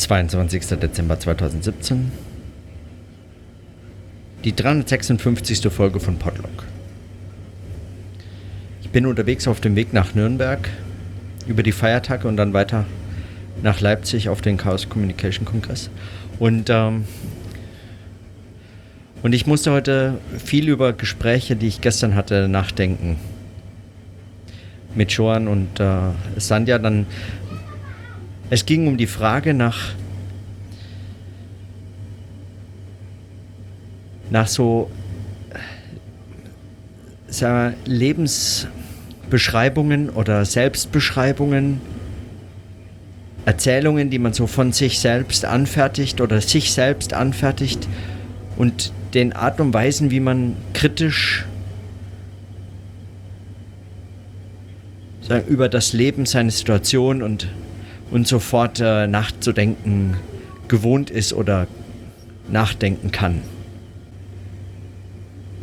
22. Dezember 2017. Die 356. Folge von Podlog. Ich bin unterwegs auf dem Weg nach Nürnberg über die Feiertage und dann weiter nach Leipzig auf den Chaos Communication Kongress. Und, ähm, und ich musste heute viel über Gespräche, die ich gestern hatte, nachdenken. Mit Joan und äh, Sandja dann es ging um die Frage nach, nach so wir, Lebensbeschreibungen oder Selbstbeschreibungen, Erzählungen, die man so von sich selbst anfertigt oder sich selbst anfertigt und den Art und Weisen, wie man kritisch über das Leben, seine Situation und und sofort äh, nachzudenken gewohnt ist oder nachdenken kann.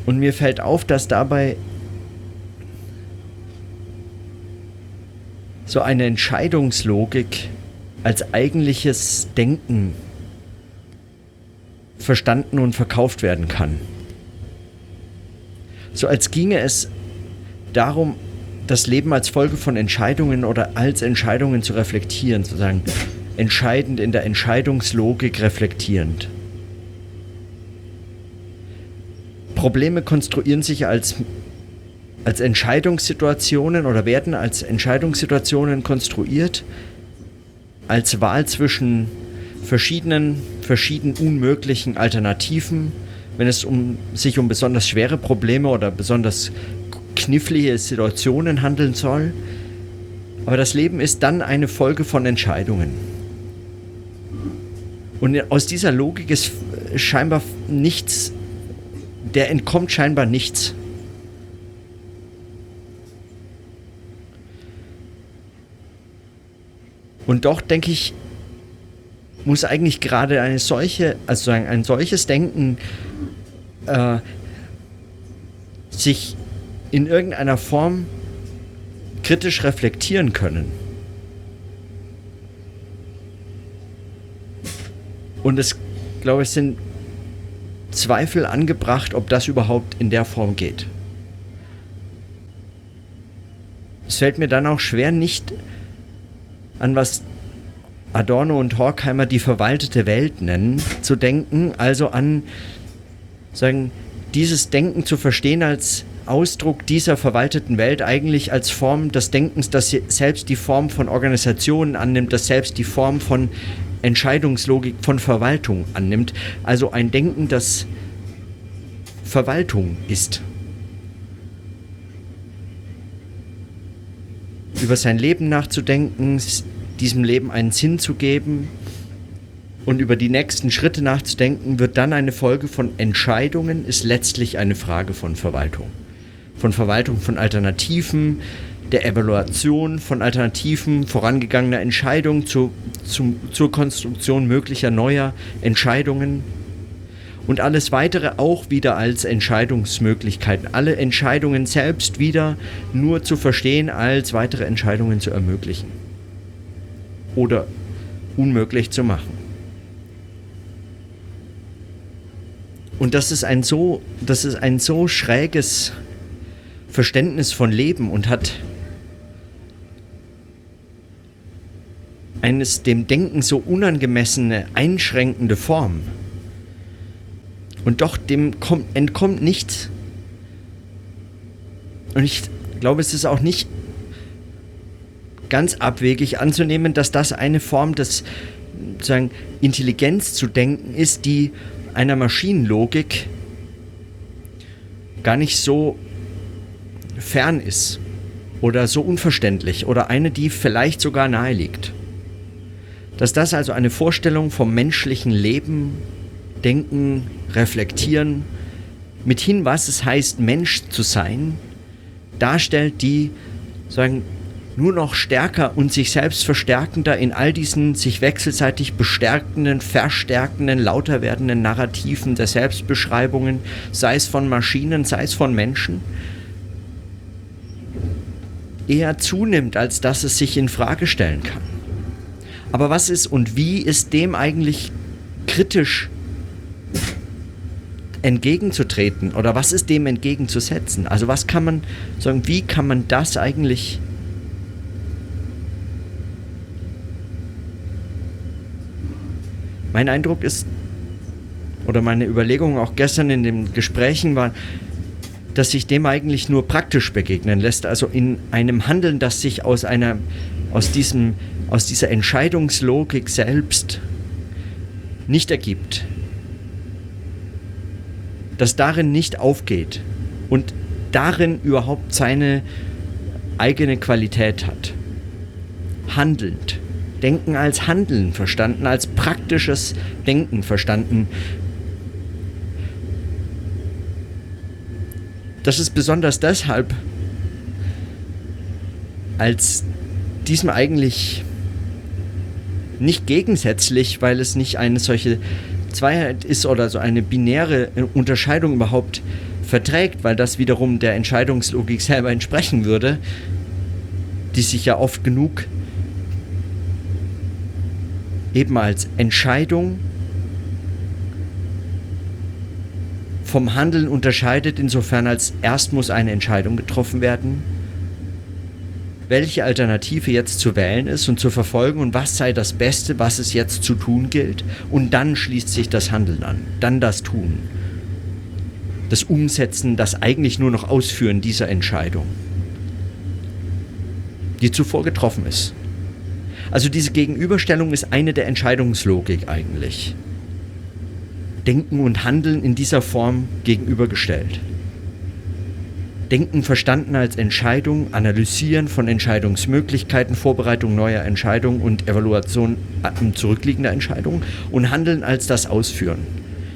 Und mir fällt auf, dass dabei so eine Entscheidungslogik als eigentliches Denken verstanden und verkauft werden kann. So als ginge es darum, das Leben als Folge von Entscheidungen oder als Entscheidungen zu reflektieren, sozusagen entscheidend in der Entscheidungslogik reflektierend. Probleme konstruieren sich als, als Entscheidungssituationen oder werden als Entscheidungssituationen konstruiert, als Wahl zwischen verschiedenen, verschieden unmöglichen Alternativen, wenn es um, sich um besonders schwere Probleme oder besonders knifflige Situationen handeln soll. Aber das Leben ist dann eine Folge von Entscheidungen. Und aus dieser Logik ist scheinbar nichts, der entkommt scheinbar nichts. Und doch denke ich, muss eigentlich gerade eine solche, also ein solches Denken äh, sich in irgendeiner Form kritisch reflektieren können. Und es, glaube ich, sind Zweifel angebracht, ob das überhaupt in der Form geht. Es fällt mir dann auch schwer, nicht an was Adorno und Horkheimer die verwaltete Welt nennen, zu denken, also an sagen, dieses Denken zu verstehen als Ausdruck dieser verwalteten Welt eigentlich als Form des Denkens, das selbst die Form von Organisationen annimmt, das selbst die Form von Entscheidungslogik von Verwaltung annimmt. Also ein Denken, das Verwaltung ist. Über sein Leben nachzudenken, diesem Leben einen Sinn zu geben und über die nächsten Schritte nachzudenken, wird dann eine Folge von Entscheidungen, ist letztlich eine Frage von Verwaltung von Verwaltung von Alternativen, der Evaluation von Alternativen, vorangegangener Entscheidungen zu, zu, zur Konstruktion möglicher neuer Entscheidungen und alles weitere auch wieder als Entscheidungsmöglichkeiten. Alle Entscheidungen selbst wieder nur zu verstehen als weitere Entscheidungen zu ermöglichen oder unmöglich zu machen. Und das ist ein so, das ist ein so schräges Verständnis von Leben und hat eines dem Denken so unangemessene, einschränkende Form. Und doch dem kommt, entkommt nichts. Und ich glaube, es ist auch nicht ganz abwegig anzunehmen, dass das eine Form des sozusagen Intelligenz zu denken ist, die einer Maschinenlogik gar nicht so fern ist oder so unverständlich oder eine, die vielleicht sogar nahe liegt. Dass das also eine Vorstellung vom menschlichen Leben, Denken, Reflektieren, mithin was es heißt, Mensch zu sein, darstellt, die sagen, nur noch stärker und sich selbst verstärkender in all diesen sich wechselseitig bestärkenden, verstärkenden, lauter werdenden Narrativen der Selbstbeschreibungen, sei es von Maschinen, sei es von Menschen, eher zunimmt, als dass es sich in Frage stellen kann. Aber was ist und wie ist dem eigentlich kritisch entgegenzutreten oder was ist dem entgegenzusetzen? Also was kann man sagen, wie kann man das eigentlich Mein Eindruck ist oder meine Überlegungen auch gestern in den Gesprächen waren, dass sich dem eigentlich nur praktisch begegnen lässt, also in einem Handeln, das sich aus einer aus diesem aus dieser Entscheidungslogik selbst nicht ergibt, das darin nicht aufgeht und darin überhaupt seine eigene Qualität hat. Handelnd. Denken als Handeln verstanden, als praktisches Denken verstanden. Das ist besonders deshalb, als diesem eigentlich nicht gegensätzlich, weil es nicht eine solche Zweiheit ist oder so eine binäre Unterscheidung überhaupt verträgt, weil das wiederum der Entscheidungslogik selber entsprechen würde, die sich ja oft genug eben als Entscheidung vom Handeln unterscheidet, insofern als erst muss eine Entscheidung getroffen werden welche Alternative jetzt zu wählen ist und zu verfolgen und was sei das Beste, was es jetzt zu tun gilt. Und dann schließt sich das Handeln an, dann das Tun, das Umsetzen, das eigentlich nur noch Ausführen dieser Entscheidung, die zuvor getroffen ist. Also diese Gegenüberstellung ist eine der Entscheidungslogik eigentlich. Denken und Handeln in dieser Form gegenübergestellt. Denken verstanden als Entscheidung, Analysieren von Entscheidungsmöglichkeiten, Vorbereitung neuer Entscheidungen und Evaluation äh, zurückliegender Entscheidungen und Handeln als das Ausführen.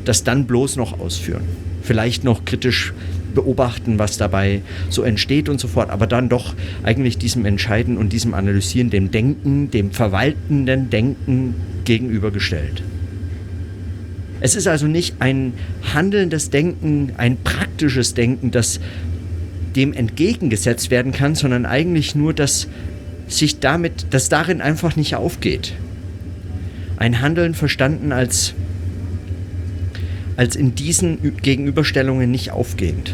Das dann bloß noch ausführen. Vielleicht noch kritisch beobachten, was dabei so entsteht und so fort, aber dann doch eigentlich diesem Entscheiden und diesem Analysieren, dem Denken, dem verwaltenden Denken gegenübergestellt. Es ist also nicht ein handelndes Denken, ein praktisches Denken, das dem entgegengesetzt werden kann, sondern eigentlich nur, dass sich damit, dass darin einfach nicht aufgeht. Ein Handeln verstanden als, als in diesen Gegenüberstellungen nicht aufgehend.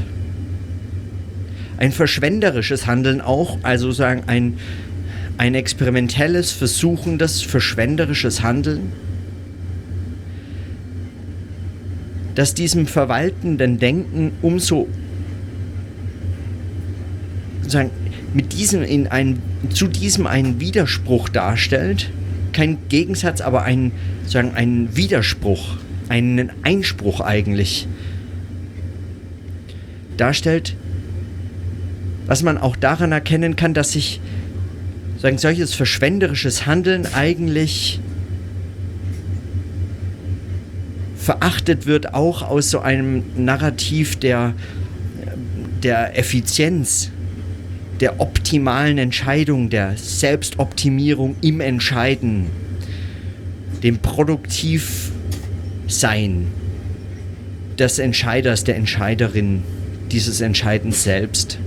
Ein verschwenderisches Handeln auch, also sagen ein, ein experimentelles, versuchendes, verschwenderisches Handeln, das diesem verwaltenden Denken umso sozusagen mit diesem in ein, zu diesem einen Widerspruch darstellt. Kein Gegensatz, aber ein, sagen, einen Widerspruch, einen Einspruch eigentlich darstellt, was man auch daran erkennen kann, dass sich sagen, solches verschwenderisches Handeln eigentlich verachtet wird, auch aus so einem Narrativ der, der Effizienz, der optimalen Entscheidung, der Selbstoptimierung im Entscheiden, dem Produktivsein des Entscheiders, der Entscheiderin, dieses Entscheidens selbst.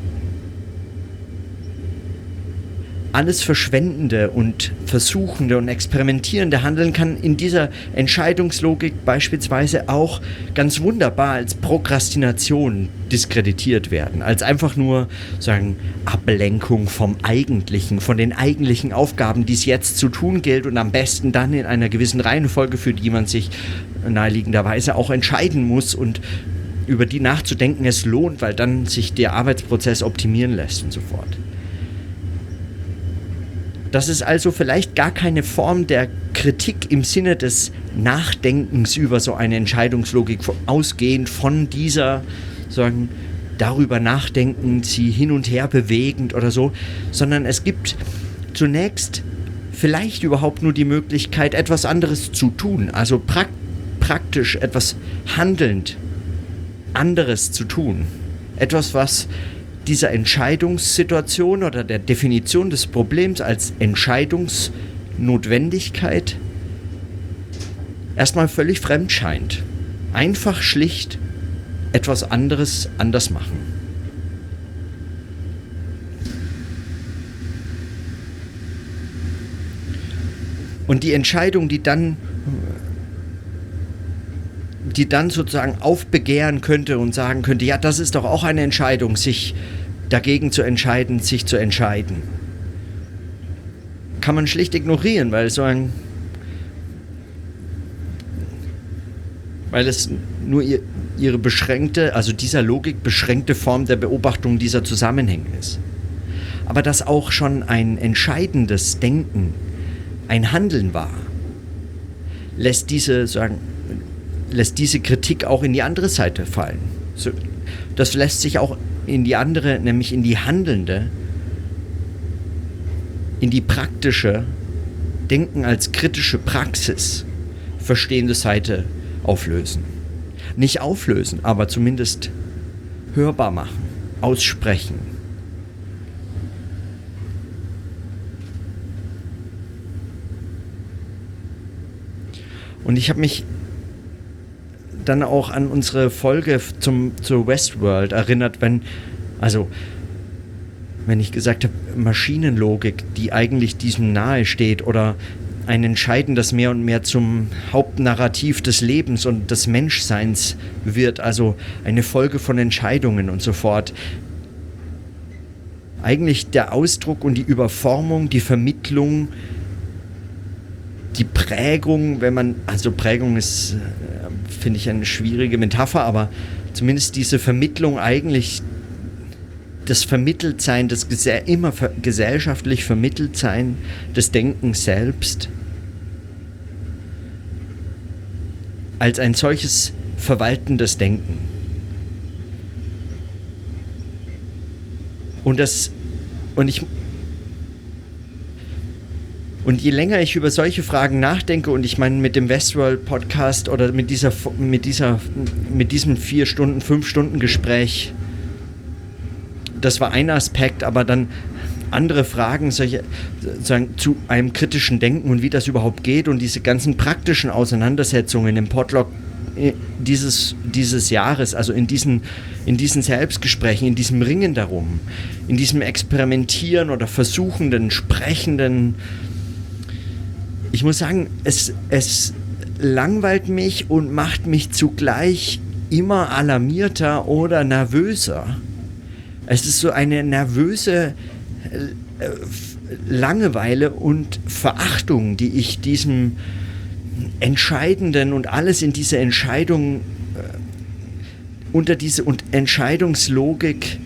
Alles Verschwendende und Versuchende und Experimentierende Handeln kann in dieser Entscheidungslogik beispielsweise auch ganz wunderbar als Prokrastination diskreditiert werden, als einfach nur sagen Ablenkung vom Eigentlichen, von den eigentlichen Aufgaben, die es jetzt zu tun gilt und am besten dann in einer gewissen Reihenfolge, für die man sich naheliegenderweise auch entscheiden muss und über die nachzudenken es lohnt, weil dann sich der Arbeitsprozess optimieren lässt und so fort. Das ist also vielleicht gar keine Form der Kritik im Sinne des Nachdenkens über so eine Entscheidungslogik, ausgehend von dieser, sagen, darüber nachdenken, sie hin und her bewegend oder so, sondern es gibt zunächst vielleicht überhaupt nur die Möglichkeit, etwas anderes zu tun, also prak praktisch etwas handelnd anderes zu tun. Etwas, was dieser Entscheidungssituation oder der Definition des Problems als Entscheidungsnotwendigkeit erstmal völlig fremd scheint. Einfach schlicht etwas anderes anders machen. Und die Entscheidung, die dann die dann sozusagen aufbegehren könnte und sagen könnte, ja, das ist doch auch eine Entscheidung, sich dagegen zu entscheiden, sich zu entscheiden. Kann man schlicht ignorieren, weil so ein weil es nur ihr, ihre beschränkte, also dieser Logik beschränkte Form der Beobachtung dieser Zusammenhänge ist. Aber dass auch schon ein entscheidendes Denken, ein Handeln war, lässt diese, sagen, lässt diese Kritik auch in die andere Seite fallen. Das lässt sich auch in die andere, nämlich in die handelnde, in die praktische, Denken als kritische Praxis verstehende Seite auflösen. Nicht auflösen, aber zumindest hörbar machen, aussprechen. Und ich habe mich dann auch an unsere Folge zum, zu Westworld erinnert, wenn, also, wenn ich gesagt habe, Maschinenlogik, die eigentlich diesem nahe steht oder ein Entscheiden, das mehr und mehr zum Hauptnarrativ des Lebens und des Menschseins wird, also eine Folge von Entscheidungen und so fort. Eigentlich der Ausdruck und die Überformung, die Vermittlung, die Prägung, wenn man, also Prägung ist, äh, finde ich, eine schwierige Metapher, aber zumindest diese Vermittlung eigentlich das Vermitteltsein, das gesell immer ver gesellschaftlich Vermitteltsein des Denkens selbst als ein solches verwaltendes Denken. Und das und ich und je länger ich über solche Fragen nachdenke und ich meine mit dem Westworld Podcast oder mit dieser mit dieser mit diesem vier Stunden fünf Stunden Gespräch das war ein Aspekt, aber dann andere Fragen solche, zu einem kritischen Denken und wie das überhaupt geht und diese ganzen praktischen Auseinandersetzungen im Podlog äh, dieses, dieses Jahres, also in diesen, in diesen Selbstgesprächen, in diesem Ringen darum, in diesem Experimentieren oder versuchenden, sprechenden, ich muss sagen, es, es langweilt mich und macht mich zugleich immer alarmierter oder nervöser. Es ist so eine nervöse äh, Langeweile und Verachtung, die ich diesem Entscheidenden und alles in dieser Entscheidung äh, unter diese Entscheidungslogik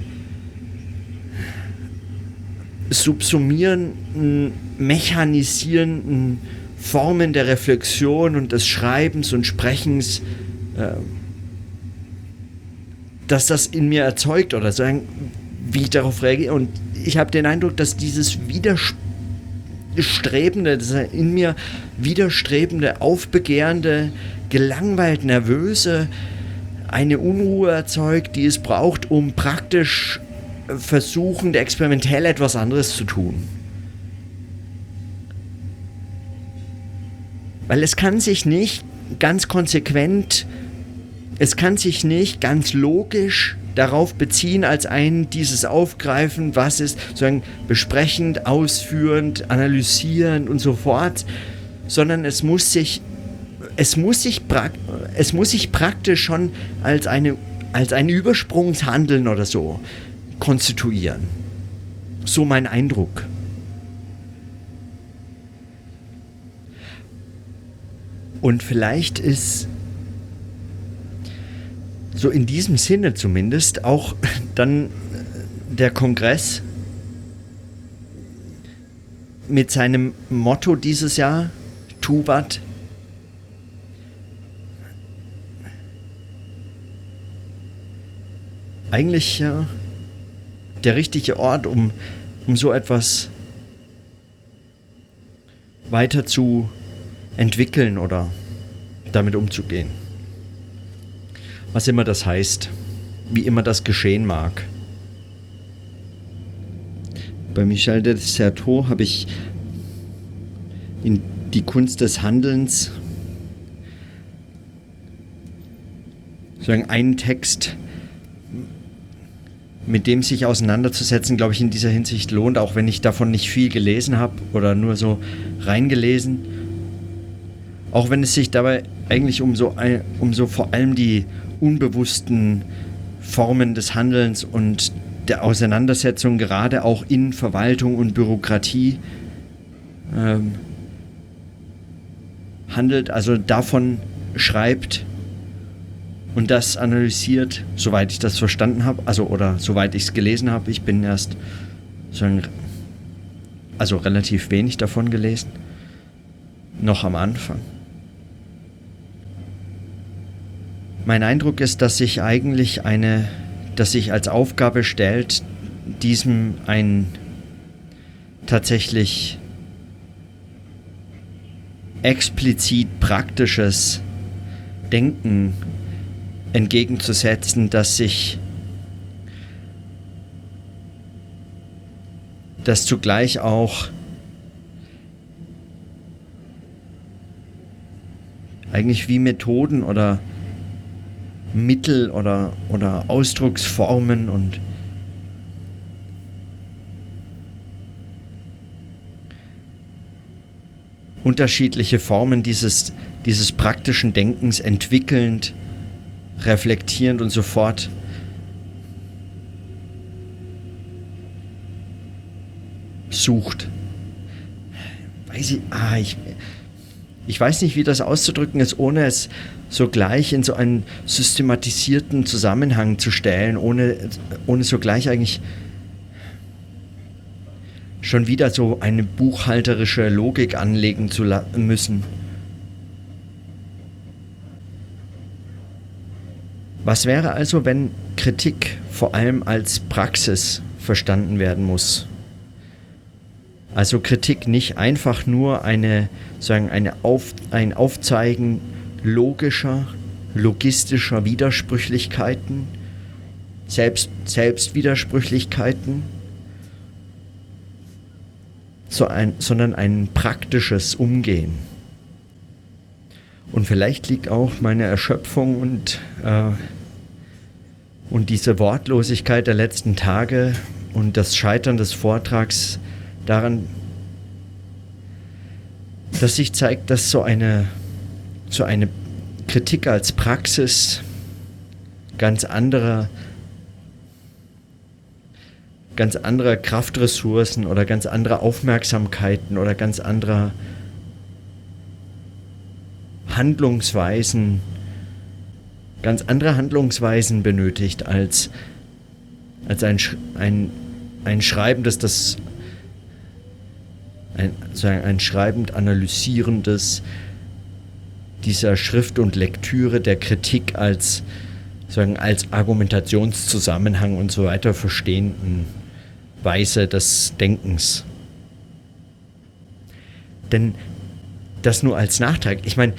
subsumierenden, mechanisierenden Formen der Reflexion und des Schreibens und Sprechens, äh, dass das in mir erzeugt oder sagen, wie ich darauf reagiere. Und ich habe den Eindruck, dass dieses widerstrebende, das in mir widerstrebende, aufbegehrende, gelangweilt nervöse, eine Unruhe erzeugt, die es braucht, um praktisch versuchend, experimentell etwas anderes zu tun. Weil es kann sich nicht ganz konsequent, es kann sich nicht ganz logisch darauf beziehen als ein dieses Aufgreifen, was ist, sozusagen besprechend, ausführend, analysierend und so fort, sondern es muss sich es muss sich, es muss sich praktisch schon als, eine, als ein Übersprungshandeln oder so konstituieren. So mein Eindruck. Und vielleicht ist so in diesem Sinne zumindest auch dann der Kongress mit seinem Motto dieses Jahr, Tubat, eigentlich ja, der richtige Ort, um, um so etwas weiter zu entwickeln oder damit umzugehen was immer das heißt, wie immer das geschehen mag. Bei Michel de Certeau habe ich in die Kunst des Handelns einen Text, mit dem sich auseinanderzusetzen, glaube ich, in dieser Hinsicht lohnt, auch wenn ich davon nicht viel gelesen habe oder nur so reingelesen. Auch wenn es sich dabei eigentlich um so, um so vor allem die unbewussten Formen des Handelns und der Auseinandersetzung gerade auch in Verwaltung und Bürokratie ähm, handelt, also davon schreibt und das analysiert, soweit ich das verstanden habe, also oder soweit ich es gelesen habe. Ich bin erst so also relativ wenig davon gelesen, noch am Anfang. Mein Eindruck ist, dass sich eigentlich eine, dass sich als Aufgabe stellt, diesem ein tatsächlich explizit praktisches Denken entgegenzusetzen, dass sich das zugleich auch eigentlich wie Methoden oder Mittel oder, oder Ausdrucksformen und unterschiedliche Formen dieses, dieses praktischen Denkens entwickelnd, reflektierend und so fort. Sucht. Weiß ich, ah, ich, ich weiß nicht, wie das auszudrücken ist, ohne es sogleich in so einen systematisierten Zusammenhang zu stellen, ohne, ohne sogleich eigentlich schon wieder so eine buchhalterische Logik anlegen zu müssen. Was wäre also, wenn Kritik vor allem als Praxis verstanden werden muss? Also Kritik nicht einfach nur eine, sagen, eine Auf, ein Aufzeigen logischer, logistischer Widersprüchlichkeiten, Selbst, Selbstwidersprüchlichkeiten, so ein, sondern ein praktisches Umgehen. Und vielleicht liegt auch meine Erschöpfung und, äh, und diese Wortlosigkeit der letzten Tage und das Scheitern des Vortrags daran, dass sich zeigt, dass so eine so eine Kritik als Praxis ganz anderer ganz anderer Kraftressourcen oder ganz anderer Aufmerksamkeiten oder ganz anderer Handlungsweisen, ganz andere Handlungsweisen benötigt als, als ein, ein, ein Schreiben, das ein, ein schreibend analysierendes, dieser Schrift und Lektüre der Kritik als, sagen, als Argumentationszusammenhang und so weiter verstehenden Weise des Denkens. Denn das nur als Nachtrag. Ich meine,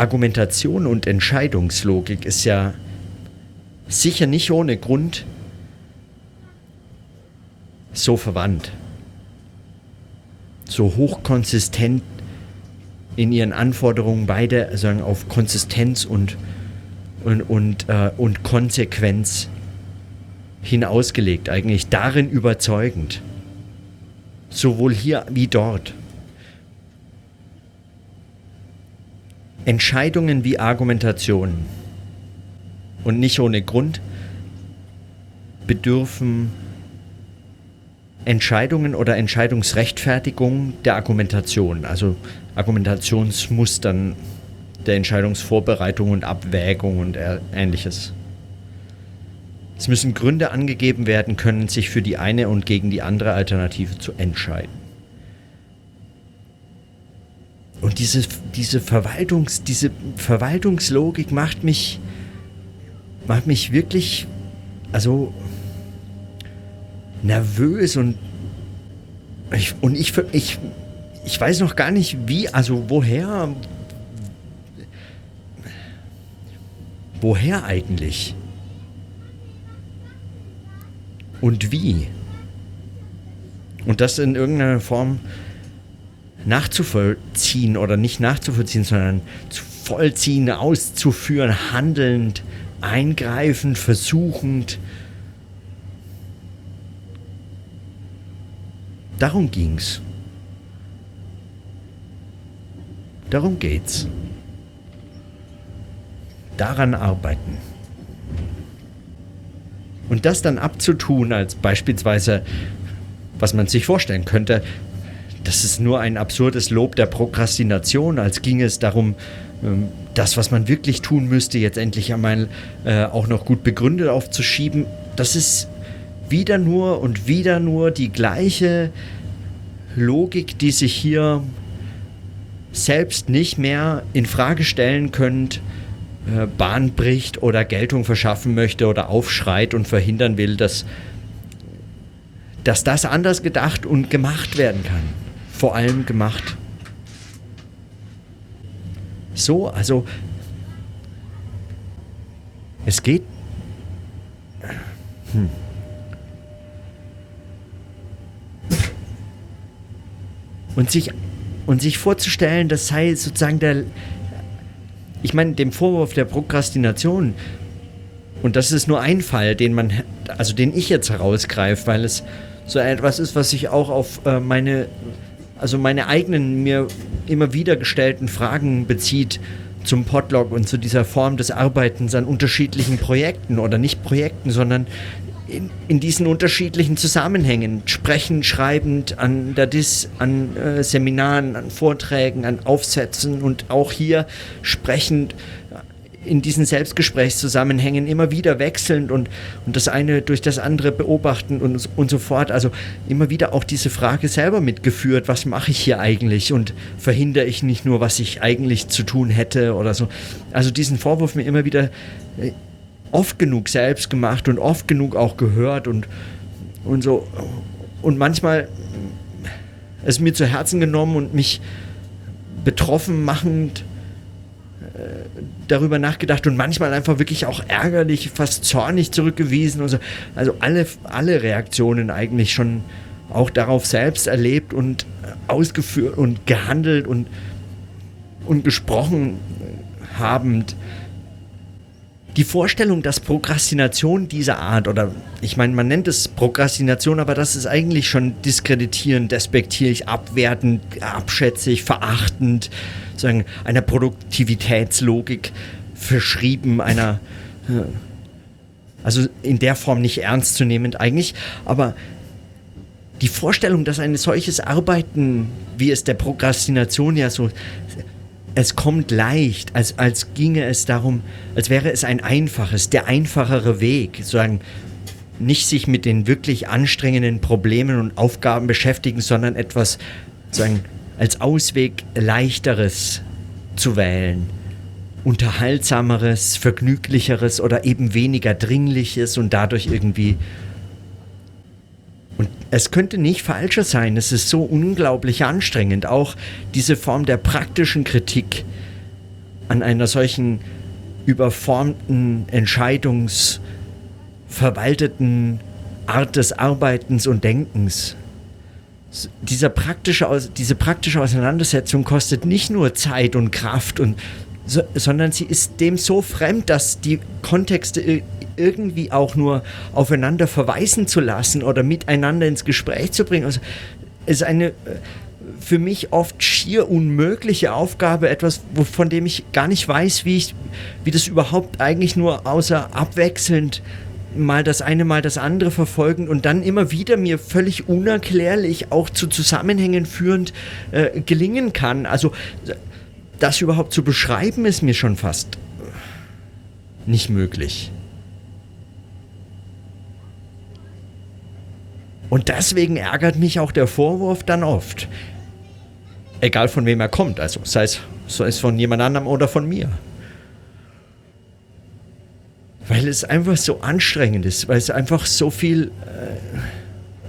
Argumentation und Entscheidungslogik ist ja sicher nicht ohne Grund so verwandt, so hochkonsistent in ihren Anforderungen beide sagen auf Konsistenz und und und, äh, und Konsequenz hinausgelegt, eigentlich darin überzeugend, sowohl hier wie dort. Entscheidungen wie Argumentationen und nicht ohne Grund bedürfen Entscheidungen oder Entscheidungsrechtfertigung der Argumentation, also Argumentationsmustern der Entscheidungsvorbereitung und Abwägung und ähnliches. Es müssen Gründe angegeben werden können, sich für die eine und gegen die andere Alternative zu entscheiden. Und diese, diese, Verwaltungs, diese Verwaltungslogik macht mich, macht mich wirklich, also nervös und ich, und ich, ich, ich weiß noch gar nicht wie, also woher, woher eigentlich? Und wie? Und das in irgendeiner Form nachzuvollziehen oder nicht nachzuvollziehen, sondern zu vollziehen, auszuführen, handelnd, eingreifend, versuchend, Darum ging's. Darum geht's. Daran arbeiten. Und das dann abzutun, als beispielsweise, was man sich vorstellen könnte, das ist nur ein absurdes Lob der Prokrastination, als ginge es darum, ähm, das, was man wirklich tun müsste, jetzt endlich einmal äh, auch noch gut begründet aufzuschieben. Das ist wieder nur und wieder nur die gleiche Logik, die sich hier selbst nicht mehr in Frage stellen könnt, äh, Bahn bricht oder Geltung verschaffen möchte oder aufschreit und verhindern will, dass, dass das anders gedacht und gemacht werden kann. Vor allem gemacht. So, also es geht. Hm. Und sich, und sich vorzustellen, das sei sozusagen der. Ich meine, dem Vorwurf der Prokrastination, und das ist nur ein Fall, den man, also den ich jetzt herausgreife, weil es so etwas ist, was sich auch auf äh, meine, also meine eigenen mir immer wieder gestellten Fragen bezieht zum Podlog und zu dieser Form des Arbeitens an unterschiedlichen Projekten oder nicht Projekten, sondern in, in diesen unterschiedlichen Zusammenhängen, sprechend, schreibend, an der DIS, an äh, Seminaren, an Vorträgen, an Aufsätzen und auch hier sprechend in diesen Selbstgesprächszusammenhängen immer wieder wechselnd und, und das eine durch das andere beobachten und, und so fort. Also immer wieder auch diese Frage selber mitgeführt, was mache ich hier eigentlich und verhindere ich nicht nur, was ich eigentlich zu tun hätte oder so. Also diesen Vorwurf mir immer wieder äh, oft genug selbst gemacht und oft genug auch gehört und, und so. Und manchmal es mir zu Herzen genommen und mich betroffen machend äh, darüber nachgedacht und manchmal einfach wirklich auch ärgerlich, fast zornig zurückgewiesen. Und so. Also alle, alle Reaktionen eigentlich schon auch darauf selbst erlebt und ausgeführt und gehandelt und, und gesprochen habend die Vorstellung, dass Prokrastination dieser Art, oder ich meine, man nennt es Prokrastination, aber das ist eigentlich schon diskreditierend, despektierlich, abwertend, abschätzig, verachtend, sagen, einer Produktivitätslogik verschrieben, einer, äh, also in der Form nicht ernstzunehmend eigentlich, aber die Vorstellung, dass ein solches Arbeiten, wie es der Prokrastination ja so es kommt leicht, als, als ginge es darum, als wäre es ein einfaches, der einfachere Weg, sozusagen nicht sich mit den wirklich anstrengenden Problemen und Aufgaben beschäftigen, sondern etwas sozusagen als Ausweg leichteres zu wählen. Unterhaltsameres, vergnüglicheres oder eben weniger dringliches und dadurch irgendwie und es könnte nicht falscher sein. Es ist so unglaublich anstrengend. Auch diese Form der praktischen Kritik an einer solchen überformten, entscheidungsverwalteten Art des Arbeitens und Denkens. Dieser praktische, diese praktische Auseinandersetzung kostet nicht nur Zeit und Kraft, und, so, sondern sie ist dem so fremd, dass die Kontexte irgendwie auch nur aufeinander verweisen zu lassen oder miteinander ins Gespräch zu bringen. Also, ist eine äh, für mich oft schier unmögliche Aufgabe, etwas, von dem ich gar nicht weiß, wie, ich, wie das überhaupt eigentlich nur außer abwechselnd mal das eine, mal das andere verfolgen und dann immer wieder mir völlig unerklärlich, auch zu Zusammenhängen führend äh, gelingen kann. Also das überhaupt zu beschreiben, ist mir schon fast nicht möglich. Und deswegen ärgert mich auch der Vorwurf dann oft. Egal von wem er kommt, also sei es, sei es von jemand anderem oder von mir. Weil es einfach so anstrengend ist, weil es einfach so viel äh,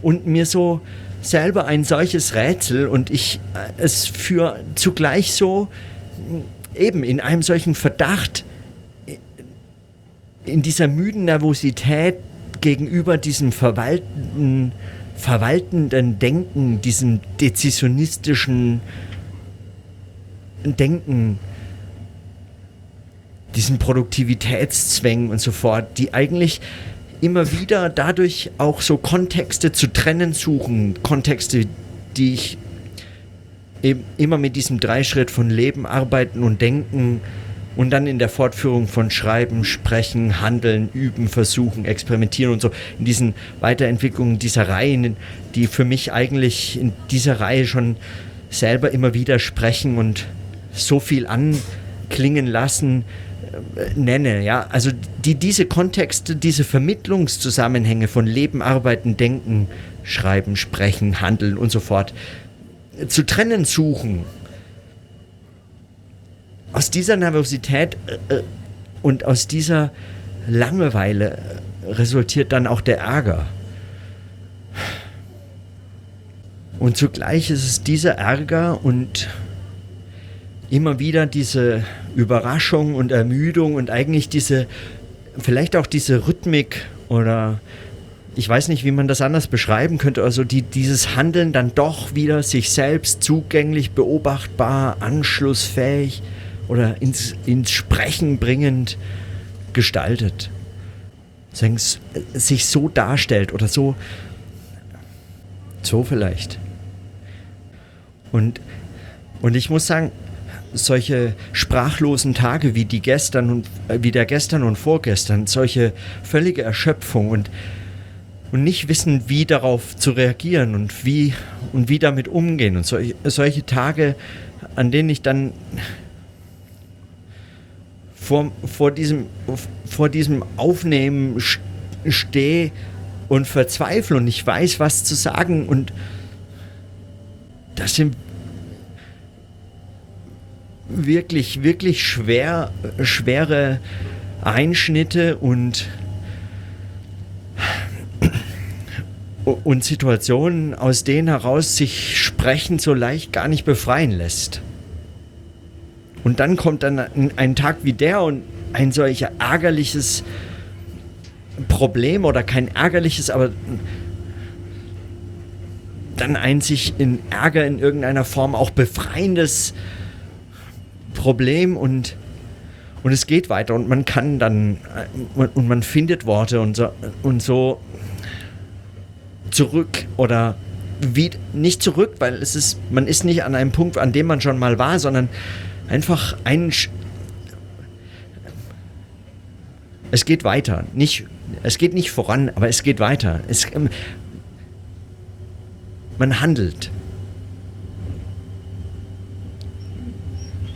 und mir so selber ein solches Rätsel und ich äh, es für zugleich so eben in einem solchen Verdacht, in dieser müden Nervosität gegenüber diesem verwaltenden, verwaltenden Denken, diesem dezisionistischen Denken, diesen Produktivitätszwängen und so fort, die eigentlich immer wieder dadurch auch so Kontexte zu trennen suchen, Kontexte, die ich eben immer mit diesem Dreischritt von Leben, Arbeiten und Denken und dann in der Fortführung von Schreiben, Sprechen, Handeln, Üben, Versuchen, Experimentieren und so, in diesen Weiterentwicklungen dieser Reihen, die für mich eigentlich in dieser Reihe schon selber immer wieder sprechen und so viel anklingen lassen, nenne, ja, also die diese Kontexte, diese Vermittlungszusammenhänge von Leben, Arbeiten, Denken, Schreiben, Sprechen, Handeln und so fort zu trennen suchen aus dieser Nervosität äh, äh, und aus dieser Langeweile resultiert dann auch der Ärger. Und zugleich ist es dieser Ärger und immer wieder diese Überraschung und Ermüdung und eigentlich diese, vielleicht auch diese Rhythmik oder ich weiß nicht, wie man das anders beschreiben könnte, also die, dieses Handeln dann doch wieder sich selbst zugänglich, beobachtbar, anschlussfähig oder ins, ins Sprechen bringend gestaltet. Sich so darstellt oder so, so vielleicht. Und, und ich muss sagen, solche sprachlosen Tage wie die gestern und äh, wie der gestern und vorgestern, solche völlige Erschöpfung und, und nicht wissen, wie darauf zu reagieren und wie und wie damit umgehen und solche, solche Tage, an denen ich dann vor, vor, diesem, vor diesem Aufnehmen stehe und verzweifle und ich weiß, was zu sagen und das sind wirklich, wirklich schwer, schwere Einschnitte und, und Situationen, aus denen heraus sich Sprechen so leicht gar nicht befreien lässt. Und dann kommt dann ein, Tag wie der und ein solcher ärgerliches Problem oder kein ärgerliches, aber dann ein sich in Ärger in irgendeiner Form auch befreiendes Problem und, und es geht weiter und man kann dann und man findet Worte und so, und so zurück oder wie, nicht zurück, weil es ist, man ist nicht an einem Punkt, an dem man schon mal war, sondern einfach ein. Es geht weiter. Nicht, es geht nicht voran, aber es geht weiter. Es, ähm, man handelt.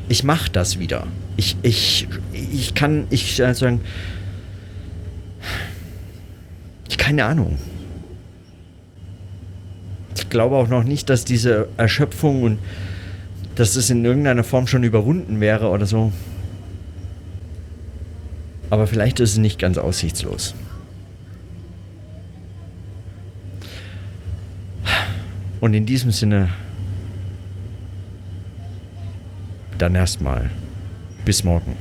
Ich mache das wieder. Ich, ich, ich kann, ich äh, sagen, ich keine Ahnung. Ich glaube auch noch nicht, dass diese Erschöpfung und dass es in irgendeiner Form schon überwunden wäre oder so. Aber vielleicht ist es nicht ganz aussichtslos. Und in diesem Sinne, dann erstmal bis morgen.